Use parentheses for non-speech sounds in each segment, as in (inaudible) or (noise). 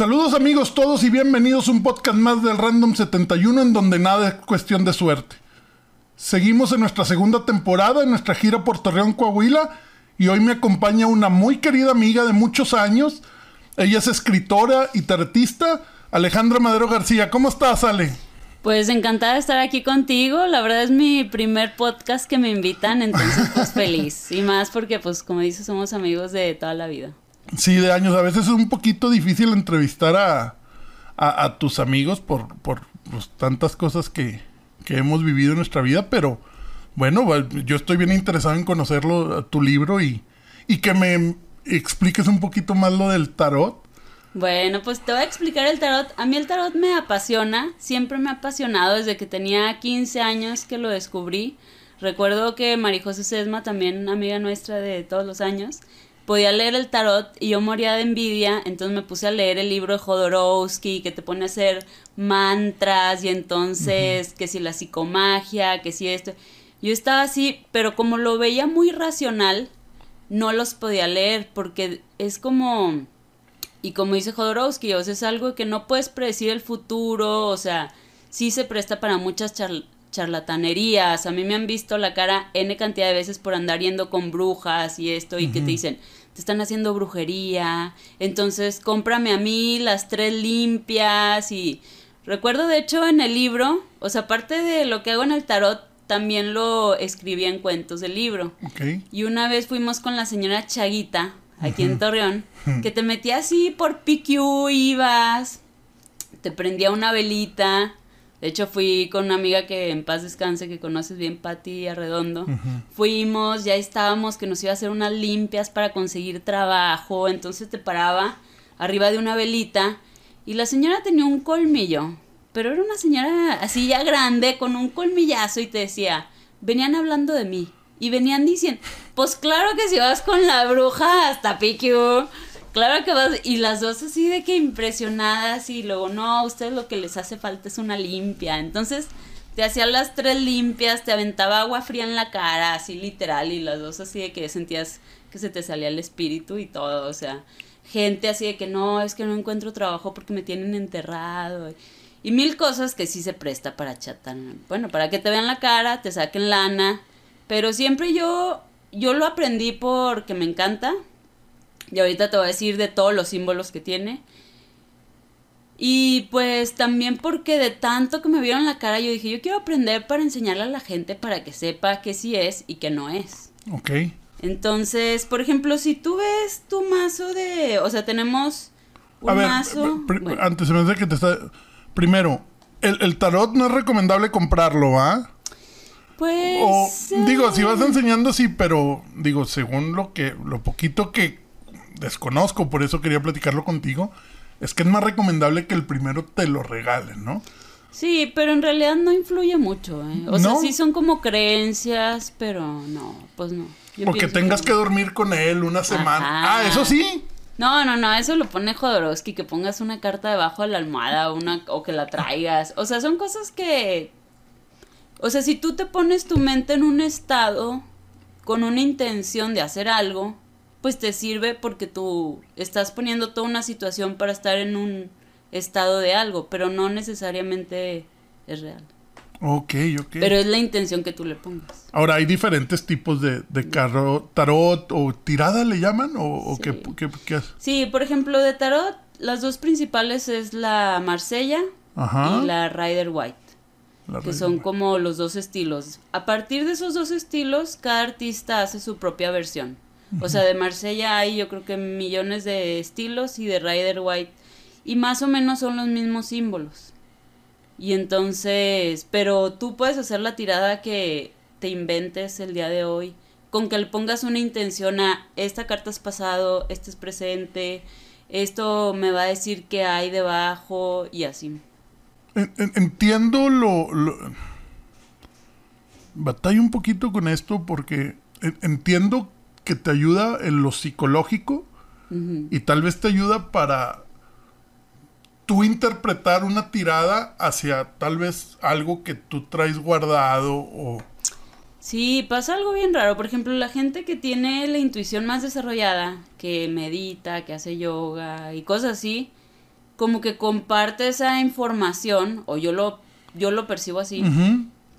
Saludos amigos todos y bienvenidos a un podcast más del Random 71 en donde nada es cuestión de suerte. Seguimos en nuestra segunda temporada en nuestra gira por Torreón, Coahuila y hoy me acompaña una muy querida amiga de muchos años. Ella es escritora y tarotista, Alejandra Madero García. ¿Cómo estás, Ale? Pues encantada de estar aquí contigo. La verdad es mi primer podcast que me invitan, entonces pues (laughs) feliz. Y más porque pues como dices somos amigos de toda la vida. Sí, de años. A veces es un poquito difícil entrevistar a, a, tus amigos por, por pues, tantas cosas que, que hemos vivido en nuestra vida, pero bueno, yo estoy bien interesado en conocerlo, tu libro y, y que me expliques un poquito más lo del tarot. Bueno, pues te voy a explicar el tarot. A mí el tarot me apasiona, siempre me ha apasionado desde que tenía 15 años que lo descubrí. Recuerdo que María José Sesma, también amiga nuestra de todos los años, podía leer el tarot y yo moría de envidia, entonces me puse a leer el libro de Jodorowsky que te pone a hacer mantras y entonces que si la psicomagia, que si esto. Yo estaba así, pero como lo veía muy racional, no los podía leer porque es como y como dice Jodorowsky, o sea, es algo que no puedes predecir el futuro, o sea, sí se presta para muchas charlatanerías. A mí me han visto la cara N cantidad de veces por andar yendo con brujas y esto, y que te dicen, te están haciendo brujería, entonces cómprame a mí las tres limpias y... Recuerdo de hecho en el libro, o sea, aparte de lo que hago en el tarot, también lo escribía en cuentos del libro. Y una vez fuimos con la señora Chaguita, aquí en Torreón, que te metía así por PQ, ibas, te prendía una velita. De hecho, fui con una amiga que en paz descanse, que conoces bien, Patti Arredondo. Fuimos, ya estábamos, que nos iba a hacer unas limpias para conseguir trabajo. Entonces te paraba arriba de una velita y la señora tenía un colmillo. Pero era una señora así ya grande, con un colmillazo y te decía, venían hablando de mí. Y venían diciendo, pues claro que si vas con la bruja hasta PQ, claro que vas. Y las dos así de que impresionadas y luego, no, a ustedes lo que les hace falta es una limpia. Entonces te hacían las tres limpias, te aventaba agua fría en la cara, así literal, y las dos así de que sentías que se te salía el espíritu y todo, o sea, gente así de que no, es que no encuentro trabajo porque me tienen enterrado. Y mil cosas que sí se presta para chatar. Bueno, para que te vean la cara, te saquen lana pero siempre yo, yo lo aprendí porque me encanta. Y ahorita te voy a decir de todos los símbolos que tiene. Y pues también porque de tanto que me vieron la cara, yo dije, yo quiero aprender para enseñarle a la gente para que sepa que sí es y que no es. Ok. Entonces, por ejemplo, si tú ves tu mazo de... O sea, tenemos un mazo... Antes se me hace que te está... Primero, el, el tarot no es recomendable comprarlo, ¿ah? Pues. digo, si vas enseñando, sí, pero digo, según lo que, lo poquito que desconozco, por eso quería platicarlo contigo, es que es más recomendable que el primero te lo regalen, ¿no? Sí, pero en realidad no influye mucho, ¿eh? O sea, sí son como creencias, pero no, pues no. Porque tengas que... dormir con él una semana. Ah, eso sí. No, no, no, eso lo pone Jodorowsky, que pongas una carta debajo de la almohada una, o que la traigas. O sea, son cosas que o sea, si tú te pones tu mente en un estado con una intención de hacer algo, pues te sirve porque tú estás poniendo toda una situación para estar en un estado de algo, pero no necesariamente es real. Ok, ok. Pero es la intención que tú le pongas. Ahora, ¿hay diferentes tipos de, de tarot o tirada le llaman? ¿O, qué, qué, Sí, por ejemplo, de tarot, las dos principales es la Marsella y la Rider White que son como los dos estilos. A partir de esos dos estilos, cada artista hace su propia versión. O sea, de Marsella hay yo creo que millones de estilos y de Rider White. Y más o menos son los mismos símbolos. Y entonces, pero tú puedes hacer la tirada que te inventes el día de hoy. Con que le pongas una intención a esta carta es pasado, este es presente, esto me va a decir qué hay debajo y así entiendo lo, Batalla un poquito con esto porque entiendo que te ayuda en lo psicológico y tal vez te ayuda para tú interpretar una tirada hacia tal vez algo que tú traes guardado o... Sí, pasa algo bien raro. Por ejemplo, la gente que tiene la intuición más desarrollada, que medita, que hace yoga y cosas así, como que comparte esa información, o yo lo, yo lo percibo así.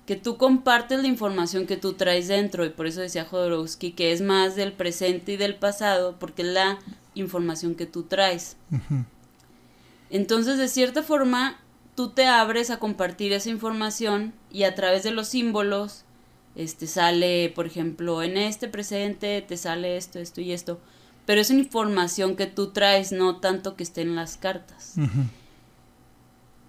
Que tú compartes la información que tú traes dentro, y por eso decía Jodorowsky que es más del presente y del pasado, porque es la información que tú traes. Entonces, de cierta forma, tú te abres a compartir esa información y a través de los símbolos, este sale, por ejemplo, en este presente te sale esto, esto y esto. Pero es una información que tú traes, no tanto que esté en las cartas.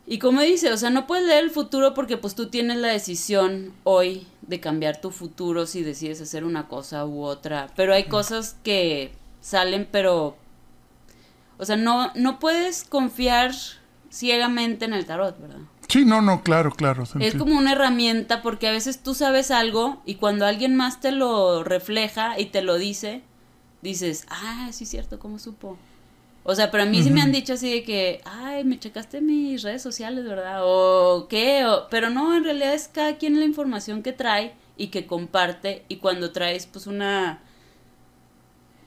Y como dice, o sea, no puedes leer el futuro porque pues tú tienes la decisión hoy de cambiar tu futuro si decides hacer una cosa u otra. Pero hay cosas que salen, pero... O sea, no, no puedes confiar ciegamente en el tarot, ¿verdad? Sí, no, no, claro, claro. Es como una herramienta porque a veces tú sabes algo y cuando alguien más te lo refleja y te lo dice, dices, ah, sí es cierto, ¿cómo supo? O sea, pero a mí sí me han dicho así de que, ay, me checaste mis redes sociales, ¿verdad? O qué, o- pero no, en realidad es cada quien la información que trae y que comparte y cuando traes pues una...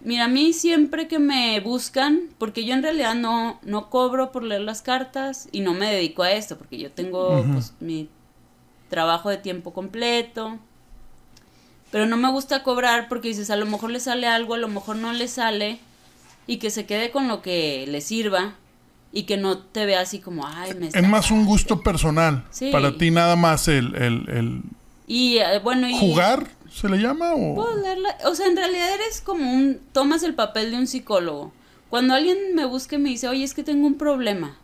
Mira, a mí siempre que me buscan, porque yo en realidad no, no cobro por leer las cartas y no me dedico a esto, porque yo tengo pues mi trabajo de tiempo completo. Pero no me gusta cobrar porque dices, a lo mejor le sale algo, a lo mejor no le sale, y que se quede con lo que le sirva y que no te vea así como, ay, me Es más un estafaste". gusto personal. Sí. Para ti nada más el, el, el Y eh, bueno, y... jugar, ¿se le llama? O... O sea, en realidad eres como un... Tomas el papel de un psicólogo. Cuando alguien me busca y me dice, oye, es que tengo un problema.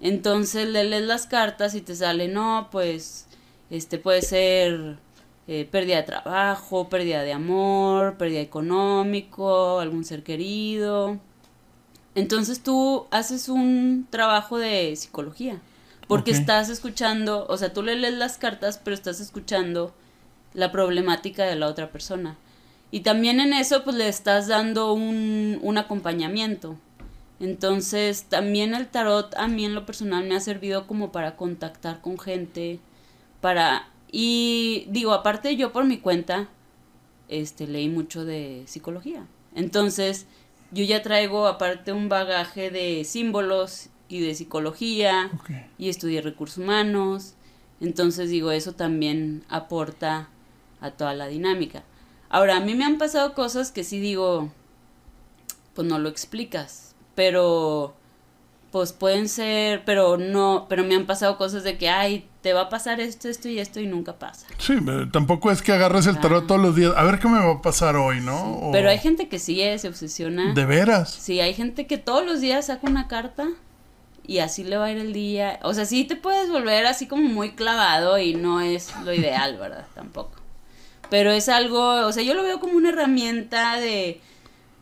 Entonces le lees las cartas y te sale, no, pues, este puede ser eh, pérdida de trabajo, pérdida de amor, pérdida económico, algún ser querido. Entonces tú haces un trabajo de psicología, porque estás escuchando, o sea, tú le lees las cartas, pero estás escuchando la problemática de la otra persona. Y también en eso, pues le estás dando un, un acompañamiento. Entonces, también el tarot a mí en lo personal me ha servido como para contactar con gente, para... Y digo, aparte yo por mi cuenta, este, leí mucho de psicología. Entonces, yo ya traigo aparte un bagaje de símbolos y de psicología y estudié recursos humanos. Entonces digo, eso también aporta a toda la dinámica. Ahora, a mí me han pasado cosas que sí digo, pues no lo explicas, pero pues pueden ser, pero no, pero me han pasado cosas de que, ay, te va a pasar esto, esto y esto y nunca pasa. Sí, tampoco es que agarres el tarot Ah. todos los días. A ver qué me va a pasar hoy, ¿no? O- Pero hay gente que sí eh, se obsesiona. ¿De veras? Sí, hay gente que todos los días saca una carta y así le va a ir el día. O sea, sí te puedes volver así como muy clavado y no es lo ideal, ¿verdad? Tampoco. Pero es algo, o sea, yo lo veo como una herramienta de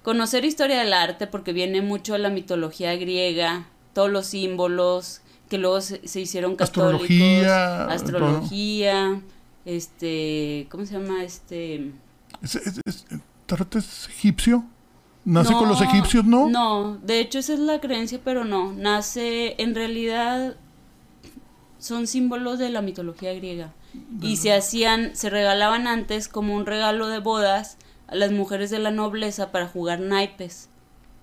conocer historia del arte porque viene mucho la mitología griega, todos los símbolos que luego se, se hicieron católicos, Astrología, astrología, este, ¿cómo se llama? Este, ¿Es, es- es- el tarot es egipcio? ¿Nace con los egipcios, no? No, de hecho esa es la creencia, pero no. Nace, en realidad, son símbolos de la mitología griega. Y se hacían, se regalaban antes como un regalo de bodas a las mujeres de la nobleza para jugar naipes.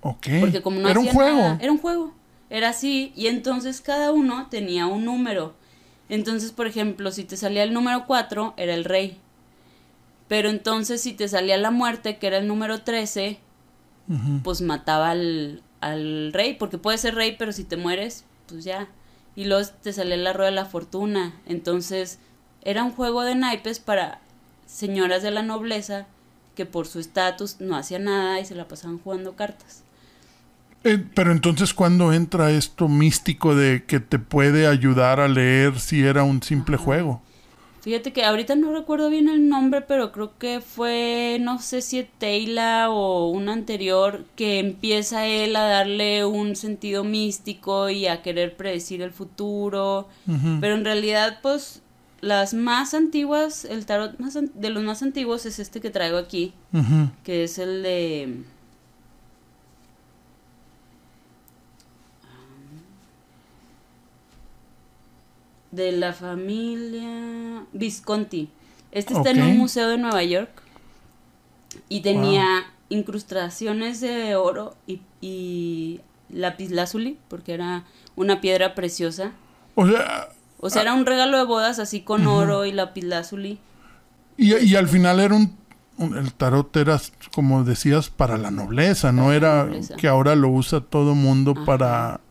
Ok. Porque como no Era un juego. nada, era un juego. Era así. Y entonces cada uno tenía un número. Entonces, por ejemplo, si te salía el número 4, era el rey. Pero entonces si te salía la muerte, que era el número 13, Ujú. pues mataba al, al rey, porque puede ser rey, pero si te mueres, pues ya. Y luego te sale la rueda de la fortuna. Entonces, era un juego de naipes para señoras de la nobleza que por su estatus no hacían nada y se la pasaban jugando cartas. Eh, pero entonces, ¿cuándo entra esto místico de que te puede ayudar a leer si era un simple juego? Fíjate que ahorita no recuerdo bien el nombre, pero creo que fue, no sé si Teila o un anterior, que empieza él a darle un sentido místico y a querer predecir el futuro. Pero en realidad, pues, las más antiguas, el tarot más de los más antiguos es este que traigo aquí, que es el de... De la familia Visconti. Este está en un museo de Nueva York y tenía incrustaciones de oro y, y lapislázuli, porque era una piedra preciosa. O sea, O sea, era un regalo de bodas así con oro y lapislázuli. y, y al final era un, un- El tarot era, como decías, para la nobleza, no la era nobleza. que ahora lo usa todo mundo Ajá. para...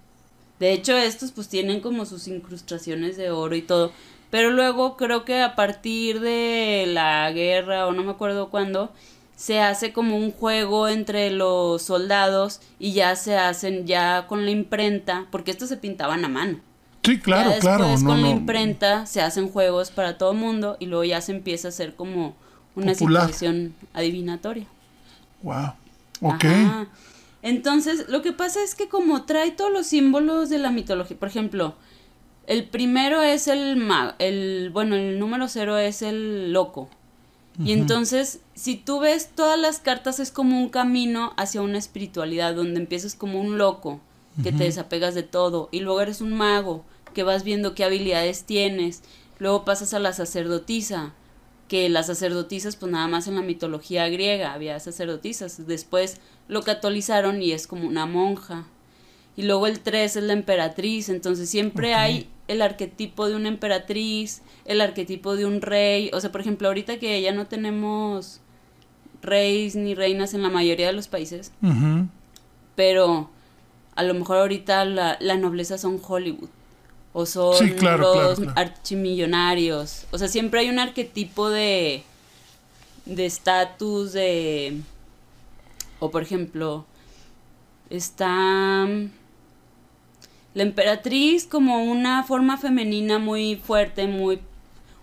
De hecho, estos pues tienen como sus incrustaciones de oro y todo. Pero luego creo que a partir de la guerra o no me acuerdo cuándo, se hace como un juego entre los soldados y ya se hacen ya con la imprenta, porque estos se pintaban a mano. Sí, claro, ya claro. No, con la no. imprenta se hacen juegos para todo el mundo y luego ya se empieza a hacer como una Popular. situación adivinatoria. Wow. Ok. Ajá. Entonces, lo que pasa es que como trae todos los símbolos de la mitología, por ejemplo, el primero es el mago, el, bueno, el número cero es el loco. Y entonces, si tú ves todas las cartas es como un camino hacia una espiritualidad, donde empiezas como un loco, que te desapegas de todo, y luego eres un mago, que vas viendo qué habilidades tienes, luego pasas a la sacerdotisa, que las sacerdotisas, pues nada más en la mitología griega había sacerdotisas, después lo catolizaron y es como una monja. Y luego el 3 es la emperatriz, entonces siempre hay el arquetipo de una emperatriz, el arquetipo de un rey, o sea, por ejemplo, ahorita que ya no tenemos reyes ni reinas en la mayoría de los países, pero a lo mejor ahorita la, la nobleza son Hollywood o son Sí, claro, los claro. archimillonarios. O sea, siempre hay un arquetipo de de estatus de o por ejemplo está mm, la emperatriz como una forma femenina muy fuerte, muy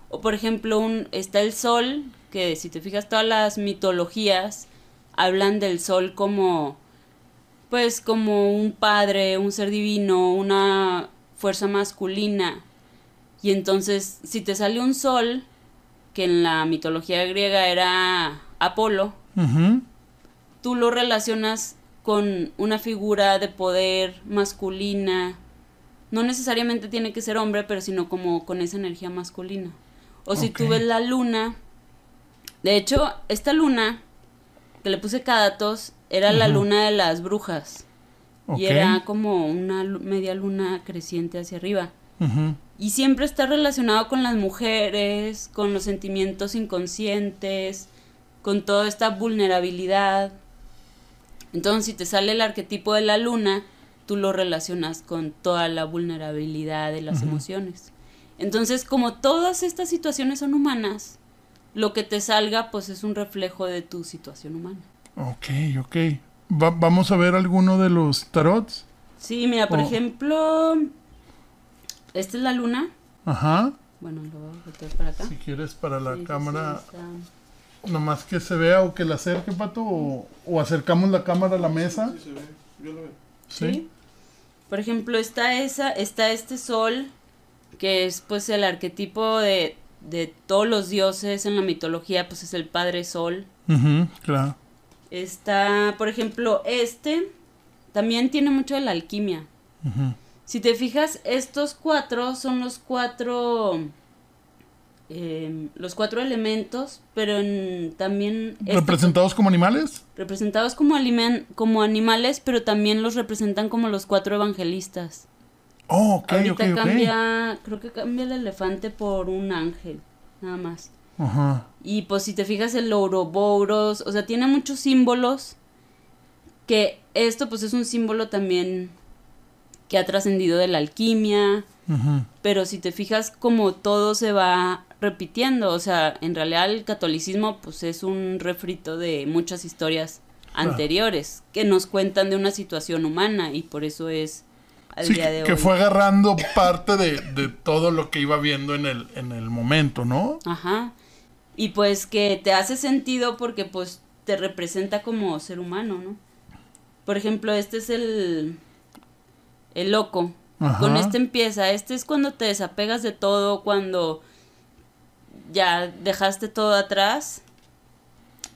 o por ejemplo un está el sol que si te fijas todas las mitologías hablan del sol como pues como un padre, un ser divino, una fuerza masculina. Y entonces, si te sale un sol, que en la mitología griega era Apolo, tú lo relacionas con una figura de poder masculina. No necesariamente tiene que ser hombre, pero sino como con esa energía masculina. O si tú Ok. ves la luna, de hecho, esta luna que le puse Cadatos era la luna de las brujas. Y era como una media luna creciente hacia arriba. Y siempre está relacionado con las mujeres, con los sentimientos inconscientes, con toda esta vulnerabilidad. Entonces, si te sale el arquetipo de la luna, tú lo relacionas con toda la vulnerabilidad de las emociones. Entonces, como todas estas situaciones son humanas, lo que te salga, pues es un reflejo de tu situación humana. Ok, ok. Va- vamos a ver alguno de los tarots. Sí, mira, por Oh. ejemplo, esta es la luna. Ajá. Bueno, lo voy a meter para acá. Si quieres para la Sí, cámara, sí, nomás que se vea o que la acerque, Pato, o, o acercamos la cámara a la mesa. Sí, se ve. Yo lo veo. ¿sí? Por ejemplo, está esa, está este sol, que es pues el arquetipo de, de todos los dioses en la mitología, pues es el padre sol. Ujú, claro. Está, por ejemplo, este también tiene mucho de la alquimia. Si te fijas, estos cuatro son los cuatro em, los cuatro elementos, pero en- también este- ¿Representados como animales? representados como, alimen- como animales, pero también los representan como los cuatro evangelistas. Oh, ok, Ahorita cambia, creo que cambia el elefante por un ángel, nada más. Ajá. Y pues si te fijas el Ouroboros, o sea, tiene muchos símbolos que esto pues es un símbolo también que ha trascendido de la alquimia, Ujú. pero si te fijas como todo se va repitiendo, o sea, en realidad el catolicismo pues es un refrito de muchas historias anteriores que nos cuentan de una situación humana y por eso es al Sí, día de que hoy. fue agarrando parte de, de todo lo que iba viendo en el, en el momento, ¿no? Ajá. Y pues que te hace sentido porque pues te representa como ser humano, ¿no? Por ejemplo, este es el el loco. Ajá. Con este empieza, este es cuando te desapegas de todo, cuando ya dejaste todo atrás.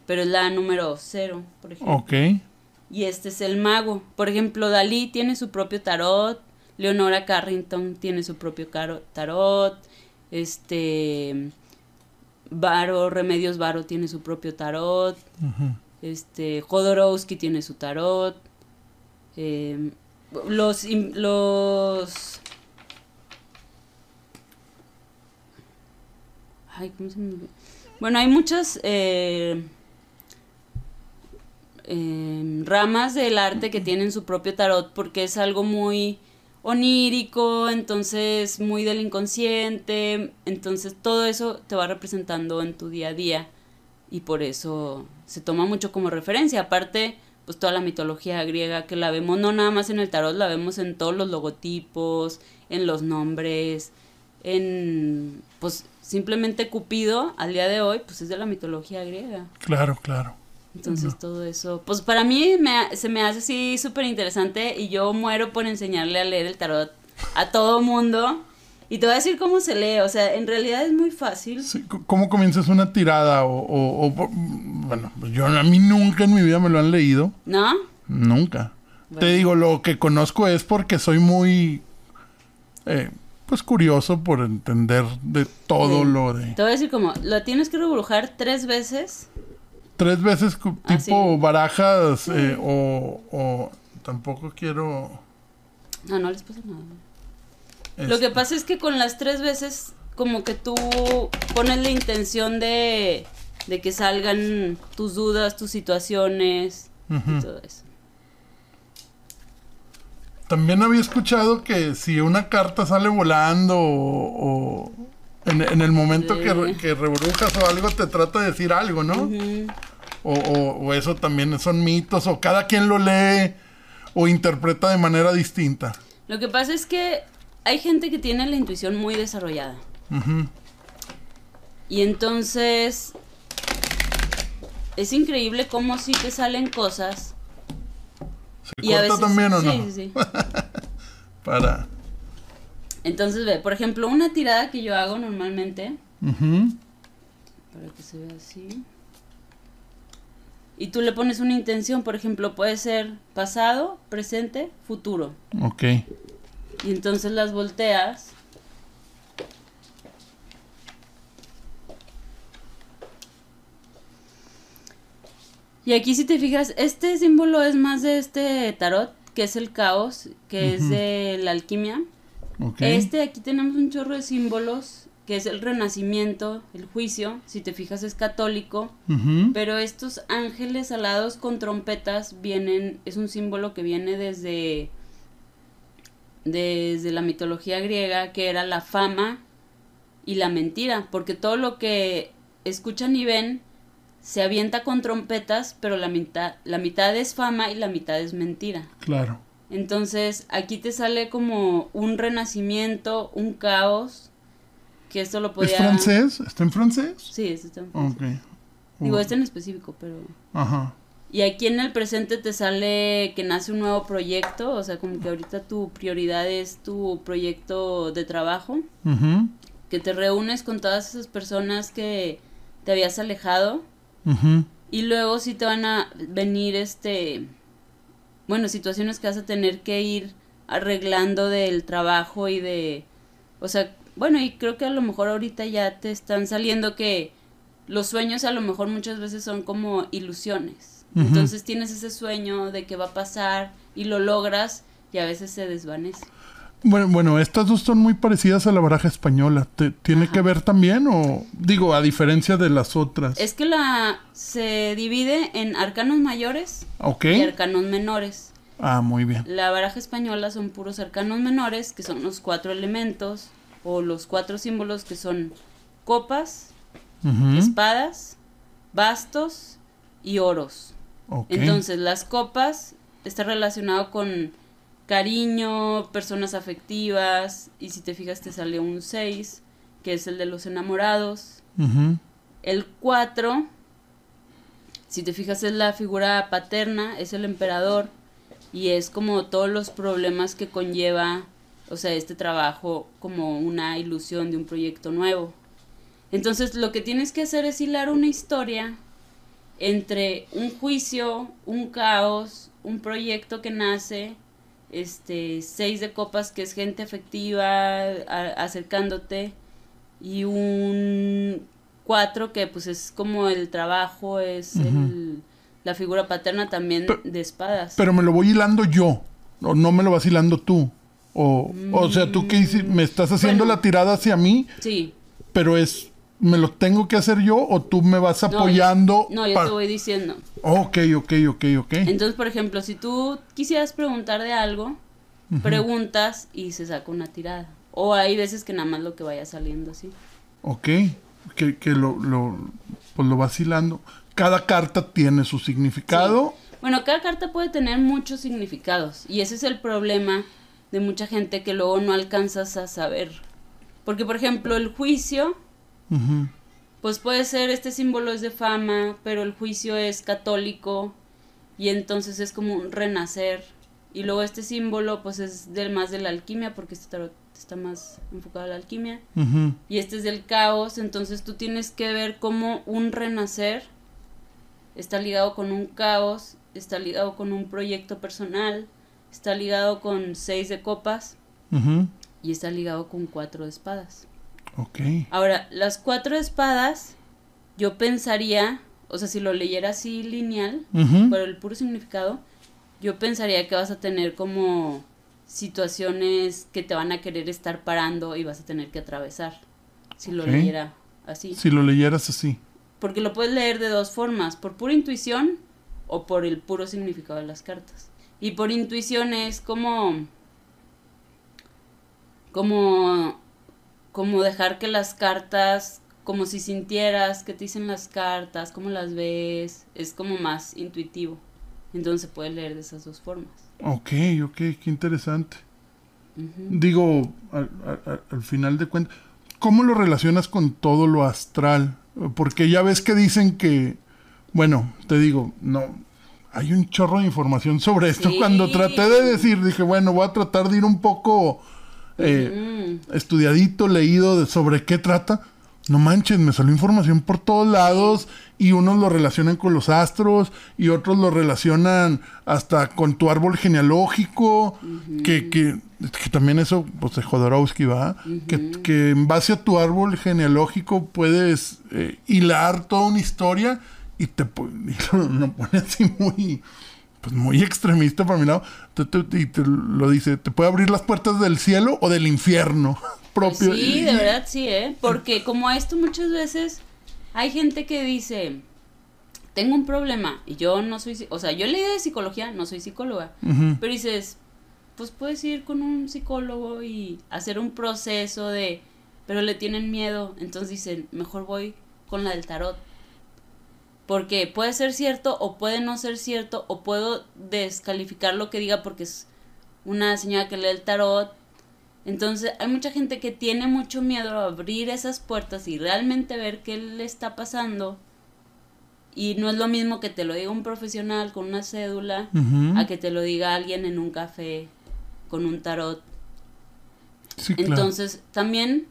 Pero es la número cero, por ejemplo. Ok. Y este es el mago. Por ejemplo, Dalí tiene su propio tarot. Leonora Carrington tiene su propio tarot. Este. Varo, Remedios Varo tiene su propio tarot. Este. Jodorowsky tiene su tarot. eh, los, los... Ay, ¿cómo se me... Bueno, hay muchas eh, em, ramas del arte que tienen su propio tarot porque es algo muy onírico, entonces muy del inconsciente, entonces todo eso te va representando en tu día a día y por eso se toma mucho como referencia. Aparte, pues toda la mitología griega que la vemos no nada más en el tarot, la vemos en todos los logotipos, en los nombres, en pues simplemente Cupido al día de hoy pues es de la mitología griega. Claro, claro. Entonces todo eso, pues para mí me, se me hace así súper interesante y yo muero por enseñarle a leer el tarot a todo mundo. Y te voy a decir cómo se lee, o sea, en realidad es muy fácil. Sí, ¿Cómo comienzas una tirada? O, o- o bueno, pues yo a mí nunca en mi vida me lo han leído. ¿No? Nunca. Bueno. Te digo, lo que conozco es porque soy muy, eh, pues curioso por entender de todo Sí. lo de... Te voy a decir como, lo tienes que rebrujar tres veces. Tres veces Ah, tipo sí. barajas eh, o, o tampoco quiero... No, no les pasa nada. Lo este, que pasa es que con las tres veces, como que tú pones la intención de, de que salgan tus dudas, tus situaciones y todo eso. También había escuchado que si una carta sale volando o, o en, en el momento Sí. que, que rebrujas o algo te trata de decir algo, ¿no? O, o- o eso también son mitos o cada quien lo lee o interpreta de manera distinta. Lo que pasa es que hay gente que tiene la intuición muy desarrollada. Y entonces es increíble cómo sí te salen cosas. ¿Se Y a corta veces, también o sí, no? Sí, sí. (laughs) Para... Entonces ve, por ejemplo, una tirada que yo hago normalmente, Ujú. para que se vea así. Y tú le pones una intención, por ejemplo, puede ser pasado, presente, futuro. Ok. Y entonces las volteas. Y aquí si te fijas, este símbolo es más de este tarot, que es el caos, que es de la alquimia. Ok. Este, aquí tenemos un chorro de símbolos, que es el renacimiento, el juicio, si te fijas es católico, pero estos ángeles alados con trompetas vienen, es un símbolo que viene desde, desde la mitología griega, que era la fama y la mentira, porque todo lo que escuchan y ven se avienta con trompetas, pero la mitad, la mitad es fama y la mitad es mentira. Claro. Entonces, aquí te sale como un renacimiento, un caos, que esto lo podía... ¿Es francés? ¿Está en francés? Sí, este está en francés. Digo, Uh, este en específico, pero... Ajá. Y aquí en el presente te sale que nace un nuevo proyecto, o sea, como que ahorita tu prioridad es tu proyecto de trabajo, Ujú. que te reúnes con todas esas personas que te habías alejado Ujú. y luego sí te van a venir este bueno, situaciones que vas a tener que ir arreglando del trabajo y de o sea, bueno, y creo que a lo mejor ahorita ya te están saliendo que los sueños a lo mejor muchas veces son como ilusiones. Entonces tienes ese sueño de que va a pasar y lo logras y a veces se desvanece. Bueno, bueno, estas dos son muy parecidas a la baraja española. ¿Te- ¿Tiene Ajá. que ver también o digo, a diferencia de las otras? Es que la se divide en arcanos mayores y arcanos menores. Ah, muy bien. La baraja española son puros arcanos menores, que son los cuatro elementos o los cuatro símbolos que son copas, espadas, bastos y oros. Entonces, las copas está relacionado con cariño, personas afectivas, y si te fijas te sale un 6, que es el de los enamorados. El 4, si te fijas, es la figura paterna, es el emperador y es como todos los problemas que conlleva, o sea, este trabajo como una ilusión de un proyecto nuevo. Entonces, lo que tienes que hacer es hilar una historia entre un juicio, un caos, un proyecto que nace, este, seis de copas que es gente afectiva a- acercándote y un cuatro que pues es como el trabajo, es el- la figura paterna también de espadas. Pero me lo voy hilando yo. o no me lo vas hilando tú. O, o sea, tú que me estás haciendo Bueno. la tirada hacia mí, Sí. pero es, ¿me lo tengo que hacer yo o tú me vas apoyando? No, yo te voy diciendo. Ok, ok, ok, ok. Entonces, por ejemplo, si tú quisieras preguntar de algo, preguntas y se saca una tirada. O hay veces que nada más lo que vaya saliendo así. Ok, que, que lo, lo, pues lo vas hilando. Cada carta tiene su significado. Bueno, cada carta puede tener muchos significados y ese es el problema de mucha gente que luego no alcanzas a saber. Porque, por ejemplo, el juicio, Pues puede ser, este símbolo es de fama, pero el juicio es católico y entonces es como un renacer. Y luego este símbolo, pues es del más de la alquimia, porque este tarot está más enfocado a la alquimia. Y este es del caos, entonces tú tienes que ver cómo un renacer está ligado con un caos, está ligado con un proyecto personal, está ligado con seis de copas y está ligado con cuatro de espadas. Ok. Ahora, las cuatro espadas, yo pensaría, o sea, si lo leyera así lineal, Ujú. por el puro significado, yo pensaría que vas a tener como situaciones que te van a querer estar parando y vas a tener que atravesar. Si lo leyera así. Si lo leyeras así. Porque lo puedes leer de dos formas, por pura intuición o por el puro significado de las cartas. Y por intuición es como como como dejar que las cartas como si sintieras que te dicen las cartas, cómo las ves, es como más intuitivo. Entonces se puede leer de esas dos formas. Ok, ok, qué interesante. Digo, al, al- al final de cuentas, ¿cómo lo relacionas con todo lo astral? Porque ya ves que dicen que, bueno, te digo, no, hay un chorro de información sobre esto. Sí. Cuando traté de decir, dije, bueno, voy a tratar de ir un poco eh, Mm. estudiadito, leído de sobre qué trata. No manches, me salió información por todos lados y unos lo relacionan con los astros y otros lo relacionan hasta con tu árbol genealógico, que, que, que también eso, pues de Jodorowsky va, que, que en base a tu árbol genealógico puedes eh, hilar toda una historia y te (laughs) y lo, lo pone así muy, pues muy extremista para mi lado, te- te- y te lo dice, te puede abrir las puertas del cielo o del infierno (laughs) propio. Pues Sí, de verdad sí, ¿eh? Porque como esto muchas veces hay gente que dice, tengo un problema y yo no soy, o sea, yo leí de psicología, no soy psicóloga, pero dices, pues puedes ir con un psicólogo y hacer un proceso de, pero le tienen miedo, entonces dicen, mejor voy con la del tarot. Porque puede ser cierto o puede no ser cierto o puedo descalificar lo que diga porque es una señora que lee el tarot. Entonces hay mucha gente que tiene mucho miedo a abrir esas puertas y realmente ver qué le está pasando. Y no es lo mismo que te lo diga un profesional con una cédula a que te lo diga alguien en un café con un tarot. Sí, claro. Entonces, también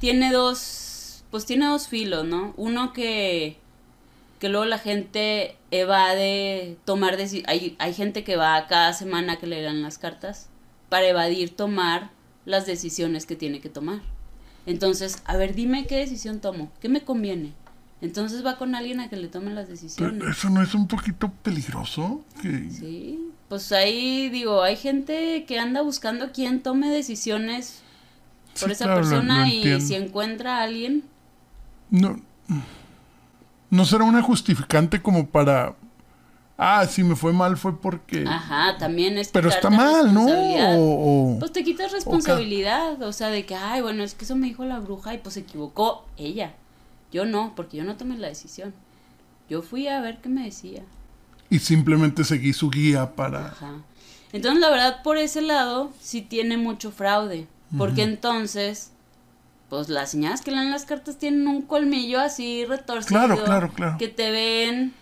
tiene dos, pues tiene dos filos, ¿no? Uno que, que luego la gente evade tomar decisiones. Hay, hay gente que va cada semana que le dan las cartas para evadir tomar las decisiones que tiene que tomar. Entonces, a ver, dime qué decisión tomo, qué me conviene. Entonces va con alguien a que le tome las Pero decisiones. ¿Eso no es un poquito peligroso? Sí, pues ahí digo, hay gente que anda buscando quién tome decisiones por Sí, esa claro, persona y si encuentra a alguien, No, no será una justificante como para... Ah, si me fue mal fue porque... ajá, también es Pero está mal, ¿no? o- Pues te quitas responsabilidad, o sea, de que, ay, bueno, es que eso me dijo la bruja y pues se equivocó ella. Yo no, porque yo no tomé la decisión. Yo fui a ver qué me decía. Y simplemente seguí su guía para... Ajá. Entonces, la verdad, por ese lado, sí tiene mucho fraude. Porque entonces, pues las señoras que leen las cartas tienen un colmillo así retorcido. Claro, claro, claro. Que te ven,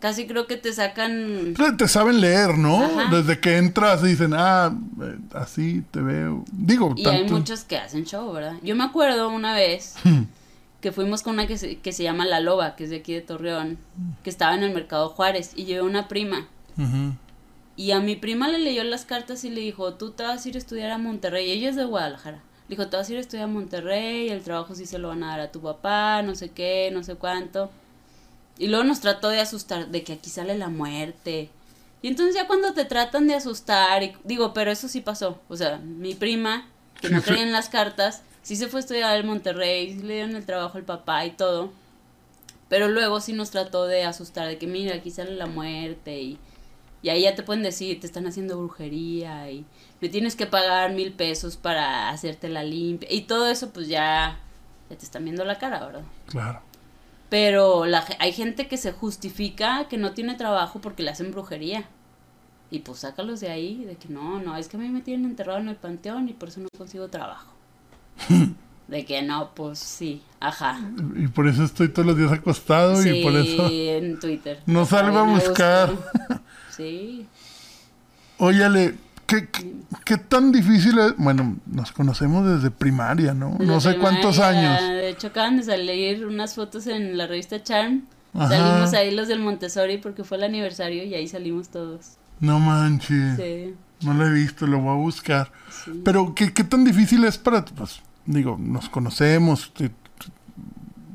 casi creo que te sacan... Pues, Te saben leer, ¿no? Ajá. Desde que entras dicen, ah, eh, así te veo. Digo, Y hay muchos que hacen show, ¿verdad? Yo me acuerdo una vez que fuimos con una que se, que se llama La Loba, que es de aquí de Torreón, que estaba en el Mercado Juárez, y llevé una prima. Y a mi prima le leyó las cartas y le dijo, tú te vas a ir a estudiar a Monterrey. Ella es de Guadalajara. Dijo, te vas a ir a estudiar a Monterrey, el trabajo sí se lo van a dar a tu papá, no sé qué, no sé cuánto. Y luego nos trató de asustar, de que aquí sale la muerte Y entonces ya cuando te tratan de asustar, y, digo, pero eso sí pasó. O sea, mi prima, que no (laughs) creía en las cartas, sí se fue a estudiar al Monterrey, sí le dieron el trabajo al papá y todo. Pero luego sí nos trató de asustar, de que mira, aquí sale la muerte y, y ahí ya te pueden decir, te están haciendo brujería y me tienes que pagar mil pesos para hacerte la limpia. Y todo eso pues ya, ya te están viendo la cara, ¿verdad? Claro. Pero la, hay gente que se justifica que no tiene trabajo porque le hacen brujería. Y pues sácalos de ahí, de que no, no, es que a mí me tienen enterrado en el panteón y por eso no consigo trabajo. (laughs) de que no, pues sí, ajá. Y por eso estoy todos los días acostado y por eso... en Twitter. No salgo a buscar. Sí. Óyale, ¿qué, ¿qué, tan difícil es? Bueno, nos conocemos desde primaria, ¿no? no sé cuántos años. De hecho, acaban de salir unas fotos en la revista Charm. Salimos ahí los del Montessori porque fue el aniversario y ahí salimos todos. No manches. Sí. No lo he visto, lo voy a buscar. Pero, ¿qué, ¿qué, tan difícil es para... Pues, digo, nos conocemos,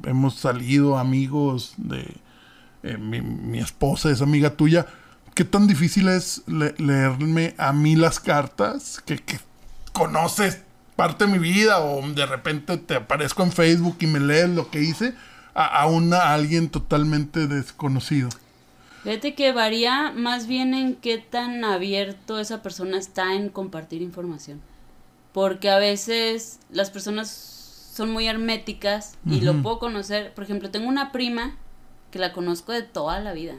hemos salido amigos de... Eh, mi, esposa es amiga tuya. ¿Qué tan difícil es leerme a mí las cartas? Que, que conoces parte de mi vida o de repente te aparezco en Facebook y me lees lo que hice a, a, una, a alguien totalmente desconocido. Fíjate que varía más bien en qué tan abierto esa persona está en compartir información. Porque a veces las personas son muy herméticas y lo puedo conocer. Por ejemplo, tengo una prima que la conozco de toda la vida.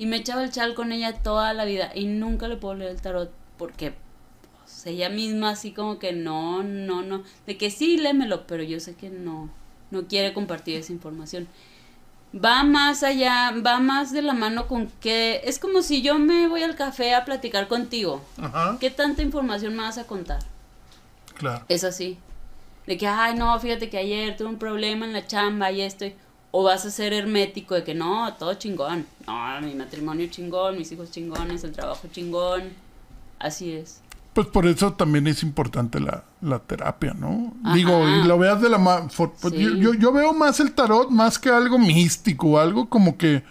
Y me echaba el chal con ella toda la vida y nunca le puedo leer el tarot porque pues, ella misma así como que no, no, no. De que sí, lémelo, pero yo sé que no, no quiere compartir esa información va más allá, va más de la mano con que es como si yo me voy al café a platicar contigo. Ajá. ¿Qué tanta información me vas a contar? Claro. Es así. De que, ay, no, fíjate que ayer tuve un problema en la chamba y esto. O vas a ser hermético de que no, todo chingón. No, mi matrimonio chingón, mis hijos chingones, el trabajo chingón. Así es. Pues por eso también es importante la, terapia, ¿no? Digo, y lo veas de la... Pues yo, yo, veo más el tarot más que algo místico, algo como que...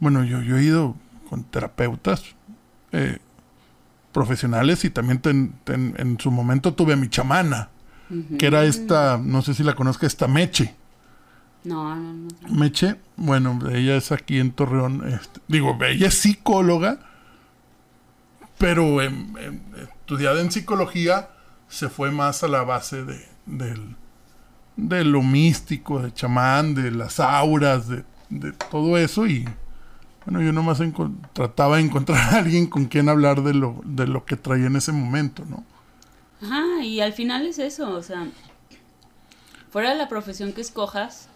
Bueno, yo, yo he ido con terapeutas eh, profesionales y también en su momento tuve a mi chamana, que era esta, no sé si la conozca, esta Meche. No, no, no. Meche, bueno, ella es aquí en Torreón, este, digo, ella es psicóloga pero estudiada en psicología se fue más a la base de, de lo místico, de chamán, de las auras, de, todo eso y bueno, yo nomás trataba de encontrar a alguien con quien hablar de lo, de lo que traía en ese momento, ¿no? Ajá, y al final es eso, o sea, fuera de la profesión que escojas,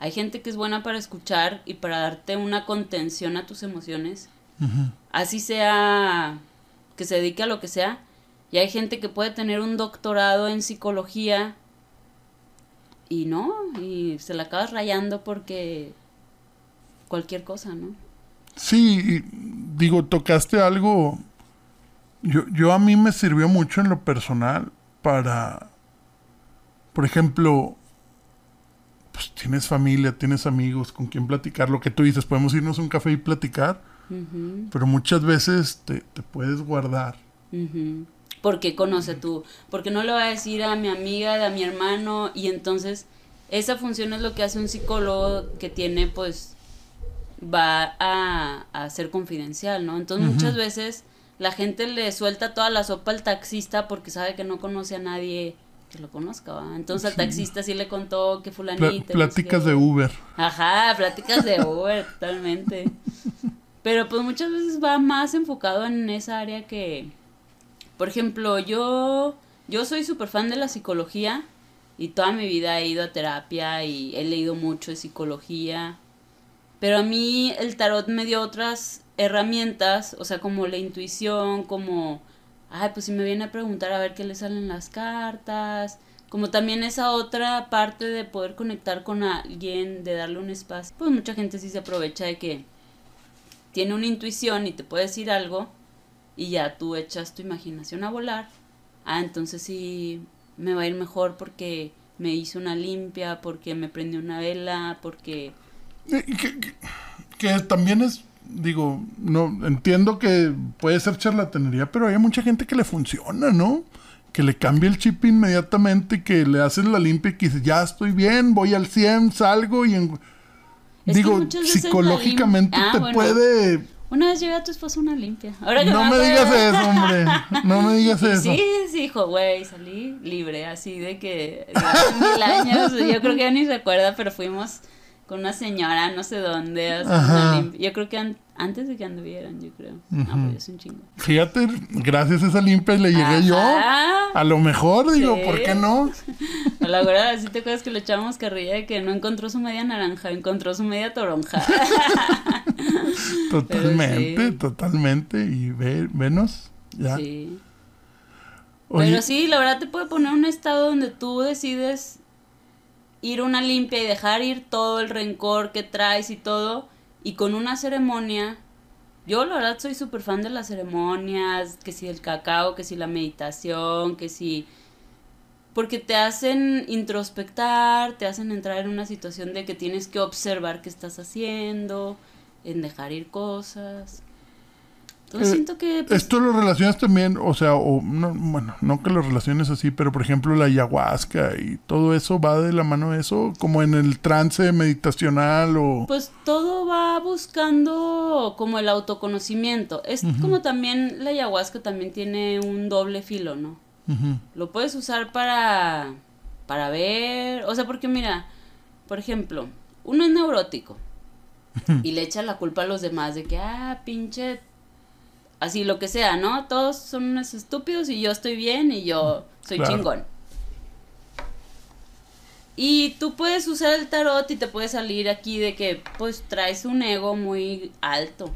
hay gente que es buena para escuchar y para darte una contención a tus emociones. Así sea que se dedique a lo que sea. Y hay gente que puede tener un doctorado en psicología y no, y se la acabas rayando porque cualquier cosa, ¿no? Sí, digo, tocaste algo. Yo, yo a mí me sirvió mucho en lo personal para, por ejemplo, pues tienes familia, tienes amigos con quien platicar, lo que tú dices, podemos irnos a un café y platicar pero muchas veces te, puedes guardar. Porque conoce tú, porque no le va a decir a mi amiga, a mi hermano, y entonces esa función es lo que hace un psicólogo que tiene, pues, va a, a ser confidencial, ¿no? Entonces muchas veces la gente le suelta toda la sopa al taxista porque sabe que no conoce a nadie que lo conozca, ¿va? Entonces al taxista sí le contó que fulanita. pláticas de Uber. Ajá, pláticas de Uber, totalmente. Pero pues muchas veces va más enfocado en esa área que, por ejemplo, yo, yo soy súper fan de la psicología y toda mi vida he ido a terapia y he leído mucho de psicología. Pero a mí el tarot me dio otras herramientas, o sea, como la intuición, como, ay, pues si me viene a preguntar a ver qué le salen las cartas, como también esa otra parte de poder conectar con alguien, de darle un espacio. Pues mucha gente sí se aprovecha de que tiene una intuición y te puede decir algo y ya tú echas tu imaginación a volar, ah, entonces sí me va a ir mejor porque me hizo una limpia, porque me prendió una vela, porque... Que, que, también es, digo, no entiendo que puede ser charlatanería, pero hay mucha gente que le funciona, ¿no? Que le cambia el chip inmediatamente, que le hacen la limpia y que dice, ya estoy bien, voy al 100, salgo y en... Digo, psicológicamente Ah, te bueno. puede... Una vez llevé a tu esposo una limpia. Ahora que No me digas eso, hombre. No me digas (laughs) eso. Sí, sí, hijo, güey, salí libre, así de que de hace (laughs) mil años, yo creo que ya ni recuerda, pero fuimos con una señora, no sé dónde. Yo creo que an- antes de que anduvieran, yo creo. No, pues es un chingo. Fíjate, gracias a esa limpia le llegué yo. A lo mejor, digo, Sí. ¿por qué no? (laughs) A la verdad, ¿sí te acuerdas que le echábamos carrilla de que no encontró su media naranja, encontró su media toronja? (laughs) Totalmente, sí. totalmente. Y ve, venos, ya. Sí. Oye, Pero sí, la verdad te puede poner un estado donde tú decides ir una limpia y dejar ir todo el rencor que traes y todo. Y con una ceremonia, yo la verdad soy súper fan de las ceremonias, que si el cacao, que si la meditación, que si... Porque te hacen introspectar, te hacen entrar en una situación de que tienes que observar qué estás haciendo, en dejar ir cosas. Entonces Eh, siento que... pues, Esto lo relacionas también, o sea, o no, bueno, no que lo relaciones así, pero por ejemplo la ayahuasca y todo eso va de la mano de eso, como en el trance meditacional o... Pues todo va buscando como el autoconocimiento. Es como también la ayahuasca también tiene un doble filo, ¿no? Lo puedes usar para para ver, o sea, porque mira, por ejemplo, uno es neurótico y le echa la culpa a los demás de que ah, pinche así lo que sea, ¿no? Todos son unos estúpidos y yo estoy bien y yo soy Claro. chingón. Y tú puedes usar el tarot y te puede salir aquí de que pues traes un ego muy alto.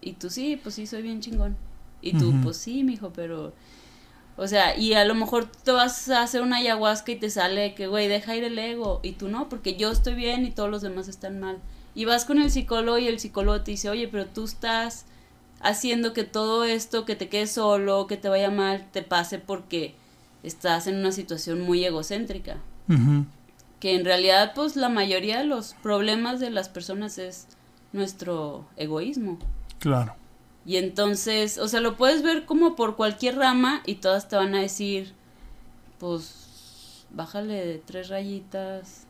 Y tú sí, pues sí, soy bien chingón. Y tú, pues sí, mijo, pero... O sea, y a lo mejor te vas a hacer una ayahuasca y te sale que, güey, deja ir el ego. Y tú no, porque yo estoy bien y todos los demás están mal. Y vas con el psicólogo y el psicólogo te dice, oye, pero tú estás haciendo que todo esto, que te quedes solo, que te vaya mal, te pase porque estás en una situación muy egocéntrica. Que en realidad, pues la mayoría de los problemas de las personas es nuestro egoísmo. claro. Y entonces, o sea, lo puedes ver como por cualquier rama y todas te van a decir, pues, bájale de tres rayitas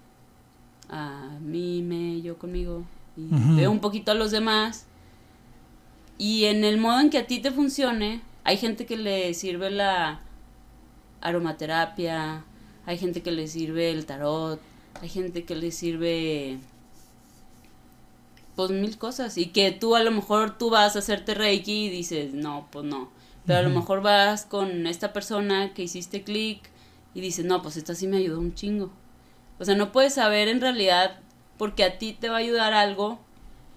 a mí, me, yo conmigo. Y veo un poquito a los demás. Y en el modo en que a ti te funcione, hay gente que le sirve la aromaterapia, hay gente que le sirve el tarot, hay gente que le sirve pues mil cosas. Y que tú a lo mejor tú vas a hacerte reiki y dices no pues no pero a lo mejor vas con esta persona que hiciste clic y dices no pues esta sí me ayudó un chingo o sea no puedes saber en realidad porque a ti te va a ayudar algo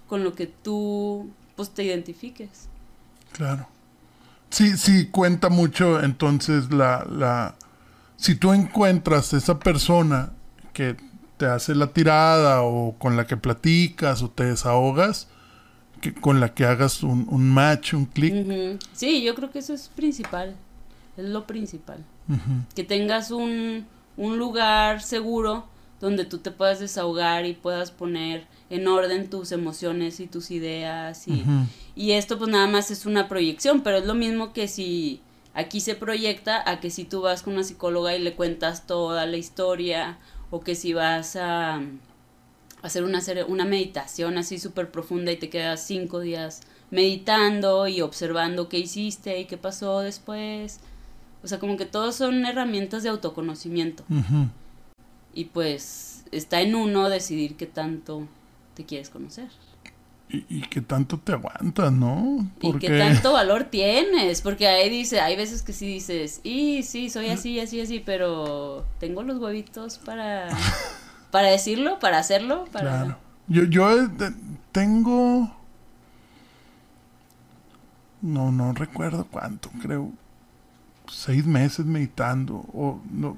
con lo que tú pues te identifiques Claro. Sí, sí, cuenta mucho entonces la, la... Si tú encuentras esa persona que te hace la tirada o con la que platicas o te desahogas, que, con la que hagas un, un match, un clic. Sí yo creo que eso es principal es lo principal que tengas un, un lugar seguro donde tú te puedas desahogar y puedas poner en orden tus emociones y tus ideas y, y esto pues nada más es una proyección, pero es lo mismo que si aquí se proyecta a que si tú vas con una psicóloga y le cuentas toda la historia o que si vas a hacer una, una meditación así súper profunda y te quedas cinco días meditando y observando qué hiciste y qué pasó después. O sea, como que todos son herramientas de autoconocimiento. Y pues está en uno decidir qué tanto te quieres conocer. Y, y que tanto te aguantas, ¿no? Y qué tanto (laughs) valor tienes, porque ahí dice, hay veces que sí dices, y sí, soy así, así, así, pero tengo los huevitos para, para decirlo, para hacerlo, para... Claro. Yo, yo eh, tengo... No, no recuerdo cuánto, creo. Seis meses meditando. O no,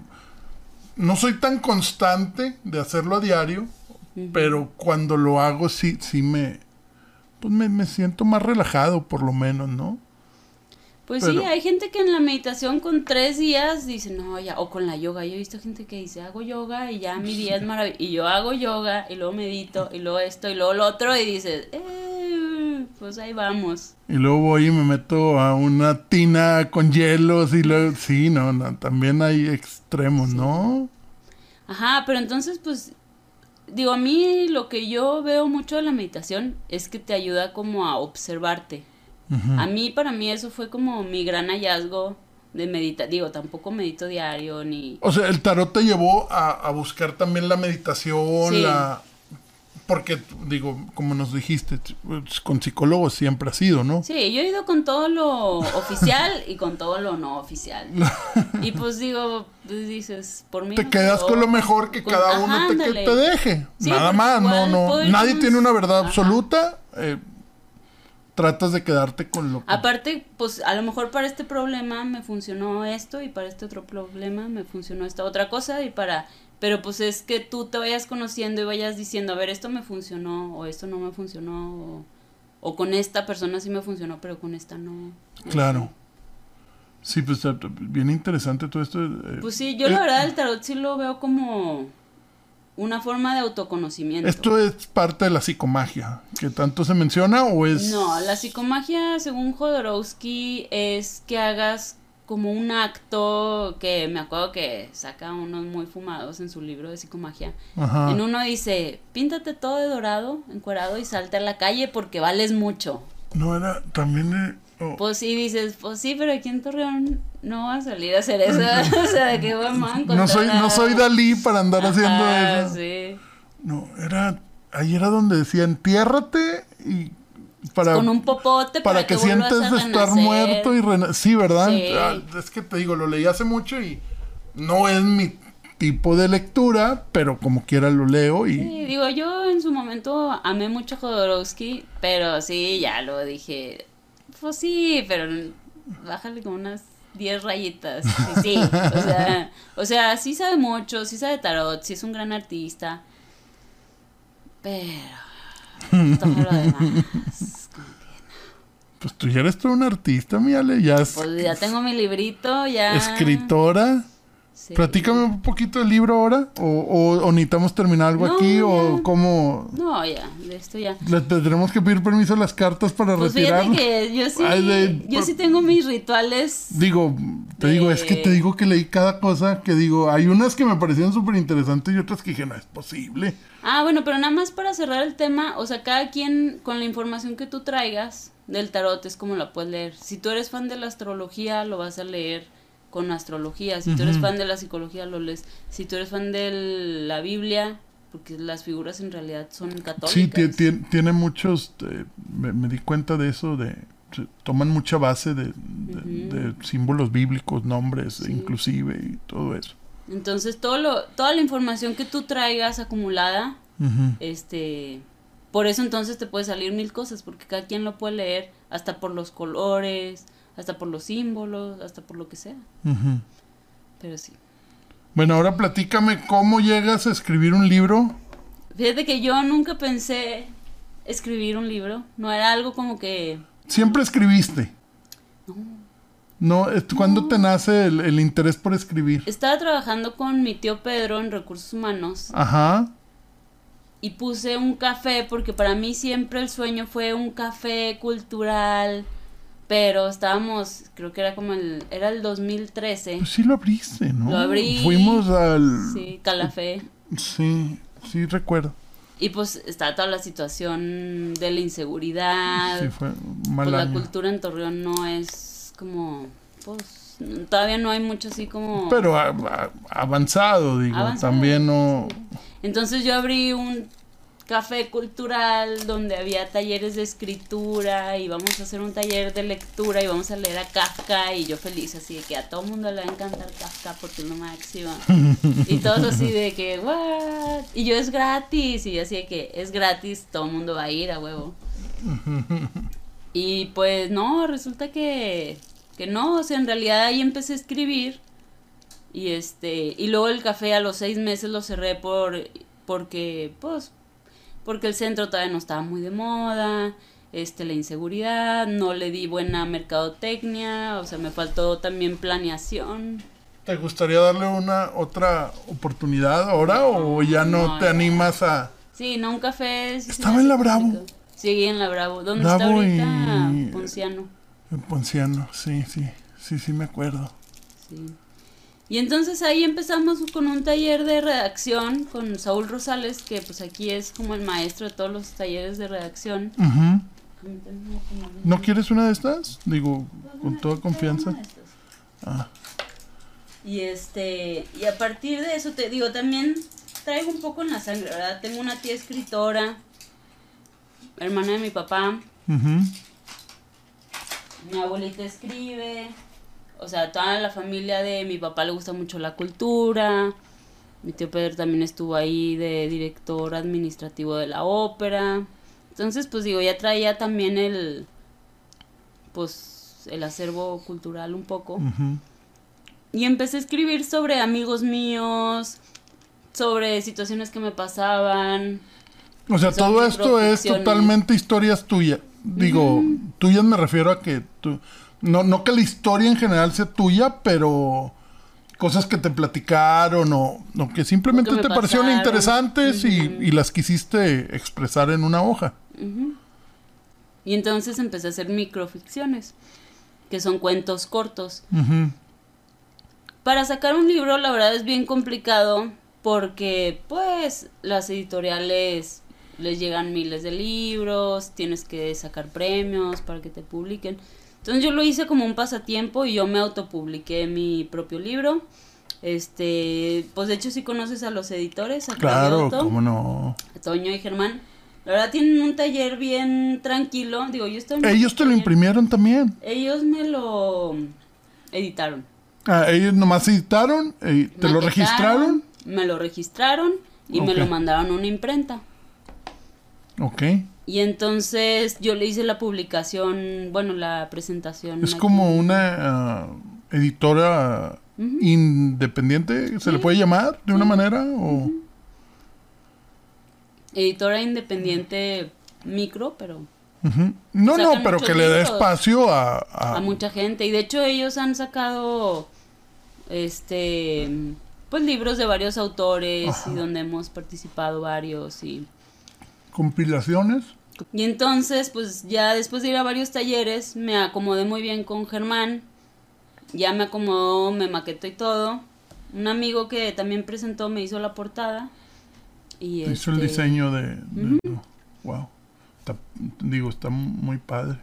no soy tan constante de hacerlo a diario, pero cuando lo hago sí, sí me... Pues me, me siento más relajado, por lo menos, ¿no? Pues sí, hay gente que en la meditación con tres días dice, no, ya, o con la yoga. Yo he visto gente que dice, hago yoga y ya mi día es maravilloso. Y yo hago yoga y luego medito y luego esto y luego lo otro y dices, eh, pues ahí vamos. Y luego voy y me meto a una tina con hielos y luego... Sí, no, no también hay extremos, ¿no? Ajá, pero entonces pues digo, a mí lo que yo veo mucho de la meditación es que te ayuda como a observarte. A mí, para mí, eso fue como mi gran hallazgo de meditar. Digo, tampoco medito diario ni... O sea, el tarot te llevó a, a buscar también la meditación, Sí. la... Porque, digo, como nos dijiste, con psicólogos siempre ha sido, ¿no? Sí, yo he ido con todo lo oficial y con todo lo no oficial. (laughs) Y pues digo, pues dices, por mí... Te no, quedas con lo mejor que con- cada ajá, uno te, que ándale. te deje. Sí, Nada más, no, no. Nadie tiene una verdad Ajá. absoluta. eh, tratas de quedarte con lo que... Aparte, pues a lo mejor para este problema me funcionó esto y para este otro problema me funcionó esta otra cosa y para... Pero pues es que tú te vayas conociendo y vayas diciendo, a ver, esto me funcionó o esto no me funcionó o, o con esta persona sí me funcionó, pero con esta no. Claro. Sí, pues eh, bien interesante todo esto. eh, Pues sí, yo eh, la verdad el tarot sí lo veo como una forma de autoconocimiento. ¿Esto es parte de la psicomagia que tanto se menciona o es...? No, la psicomagia, según Jodorowsky, es que hagas como un acto que me acuerdo que saca unos muy fumados en su libro de psicomagia. Ajá. En uno dice, píntate todo de dorado, encuerado y salte a la calle porque vales mucho. No era también... eh, oh, Pues sí, dices, pues sí, pero aquí en Torreón no va a salir a hacer eso. (laughs) (laughs) o sea, de qué buen man no soy no soy Dalí para andar haciendo eso. sí. No, era ahí era donde decía entiérrate y para Con un popote para, para, que, sientes de estar muerto y rena- sí, ¿verdad? Sí. Ah, es que te digo, lo leí hace mucho y no es mi tipo de lectura, pero como quiera lo leo y Sí, digo, yo en su momento amé mucho a Jodorowsky, pero sí, ya lo dije. Pues sí, pero bájale como unas 10 rayitas. Sí, sí, (laughs) o sea, o sea, sí sabe mucho, sí sabe tarot, sí es un gran artista. Pero todo lo demás. (laughs) pues tú ya eres todo un artista, mi Ale, ya es Pues ya tengo mi librito, ya. escritora. Sí. Platícame un poquito del libro ahora o, o, o necesitamos terminar algo No, aquí o cómo No, ya, de esto ya. le tendremos que pedir permiso a las cartas para Pues retirar. fíjate que yo sí, Ay, de- yo sí tengo mis rituales. Digo, te De- digo, es que te digo que leí cada cosa que digo, hay unas que me parecieron súper interesantes y otras que dije, no es posible. Ah, bueno, pero nada más para cerrar el tema, o sea, cada quien con la información que tú traigas del tarot es como la puedes leer. Si tú eres fan de la astrología, lo vas a leer con astrología. Si tú eres fan de la psicología, lo lees. Si tú eres fan de la Biblia, porque las figuras en realidad son católicas. Sí, tie- tie- tiene muchos, eh, me, me di cuenta de eso, de toman mucha base de, de- símbolos bíblicos, nombres, Sí. inclusive, y todo eso. Entonces, todo lo, toda la información que tú traigas acumulada, este por eso entonces te puede salir mil cosas porque cada quien lo puede leer hasta por los colores hasta por los símbolos hasta por lo que sea pero sí Bueno, ahora platícame cómo llegas a escribir un libro. fíjate que yo nunca pensé escribir un libro no era algo como que Siempre escribiste. No, es- ¿cuándo te nace el, el interés por escribir? estaba trabajando con mi tío Pedro en recursos humanos Ajá. y puse un café porque para mí siempre el sueño fue un café cultural pero estábamos creo que era como el era el 2013 Pues sí lo abriste, ¿no? Lo abrí. Fuimos al... sí calafé Sí, sí recuerdo. Y pues está toda la situación de la inseguridad. Sí, fue un pues mal la cultura en Torreón no es como, pues todavía no hay mucho así como... Pero a- a- avanzado, digo. Avanzado, También no... Entonces yo abrí un café cultural donde había talleres de escritura y vamos a hacer un taller de lectura y vamos a leer a Kafka y yo feliz así de que a todo mundo le va a encantar Kafka porque es lo máximo. Y todos así de que what y yo es gratis y yo así de que es gratis todo el mundo va a ir a huevo y pues no resulta que que no o sea en realidad ahí empecé a escribir y este y luego el café a los seis meses lo cerré por porque pues porque el centro todavía no estaba muy de moda este la inseguridad no le di buena mercadotecnia o sea me faltó también planeación ¿Te gustaría darle una otra oportunidad ahora o ya no, no, te animas a... sí no un café sí Estaba en la Bravo. Sí, en la Bravo. ¿Dónde Bravo está ahorita y- Ponciano? En Ponciano, sí, sí. Sí, sí, me acuerdo. Sí. Y entonces ahí empezamos con un taller de redacción con Saúl Rosales, que pues aquí es como el maestro de todos los talleres de redacción. ¿No quieres una de estas? Digo, con toda confianza. Ah, Y este, y a partir de eso te digo, también traigo un poco en la sangre, ¿verdad? Tengo una tía escritora, hermana de mi papá, mi abuelita escribe, o sea, toda la familia de mi papá le gusta mucho la cultura, mi tío Pedro también estuvo ahí de director administrativo de la ópera, entonces pues digo, ya traía también el, pues, el acervo cultural un poco. Y empecé a escribir sobre amigos míos, sobre situaciones que me pasaban. O sea, todo esto es totalmente historias tuyas. Digo, tuyas me refiero a que tú, no, no que la historia en general sea tuya, pero cosas que te platicaron o, o que simplemente O que me te parecieron interesantes y, las quisiste expresar en una hoja. Y entonces empecé a hacer microficciones, que son cuentos cortos. Para sacar un libro, la verdad es bien complicado porque, pues, las editoriales les llegan miles de libros, tienes que sacar premios para que te publiquen. Entonces yo lo hice como un pasatiempo y yo me autopubliqué mi propio libro. Este, pues de hecho si conoces a los editores, a Claro, cómo no. a Toño y Germán. La verdad tienen un taller bien tranquilo. Digo, yo estoy Ellos te lo imprimieron también. Ellos me lo editaron. Ah, ellos nomás editaron, eh, te lo registraron. Me lo registraron y me lo mandaron a una imprenta. Ok. Y entonces yo le hice la publicación, bueno, la presentación. Es aquí. como una ah, editora independiente, ¿se le puede llamar de una manera? O... Editora independiente micro, pero. No, no, pero que le dé libros. espacio a... a- a mucha gente. Y de hecho ellos han sacado, este, pues libros de varios autores y donde hemos participado varios y... compilaciones. Y entonces, pues ya después de ir a varios talleres, me acomodé muy bien con Germán. Ya me acomodó, me maquetó y todo. Un amigo que también presentó me hizo la portada. Y Hizo el este, diseño de... de- Wow. Está- digo, está muy padre.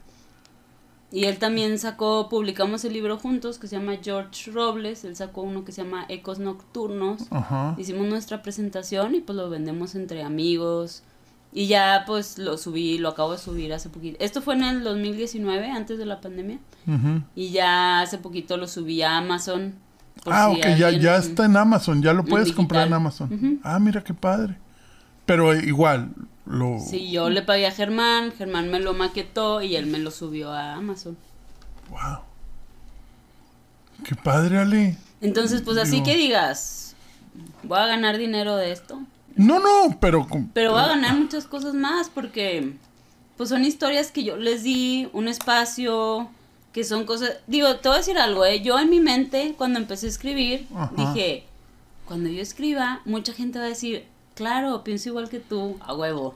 Y él también sacó, publicamos el libro juntos que se llama George Robles. Él sacó uno que se llama Ecos Nocturnos. Ajá. Hicimos nuestra presentación y pues lo vendemos entre amigos. Y ya pues lo subí, lo acabo de subir hace poquito. Esto fue en el 2019, antes de la pandemia. Y ya hace poquito lo subí a Amazon. por Ah, si ok, ya, ya está en Amazon, ya lo puedes comprar en. Amazon. Ah, mira qué padre. Pero eh, igual, lo... Sí, yo le pagué a Germán, Germán me lo maquetó y él me lo subió a Amazon. Wow. Qué padre, Ale. Entonces, pues así que digas, voy a ganar dinero de esto. No, no, pero... Pero voy a ganar muchas cosas más porque pues son historias que yo les di un espacio, que son cosas... Digo, te voy a decir algo, ¿eh? Yo en mi mente, cuando empecé a escribir, Ajá. dije, cuando yo escriba, mucha gente va a decir, claro, pienso igual que tú, a huevo.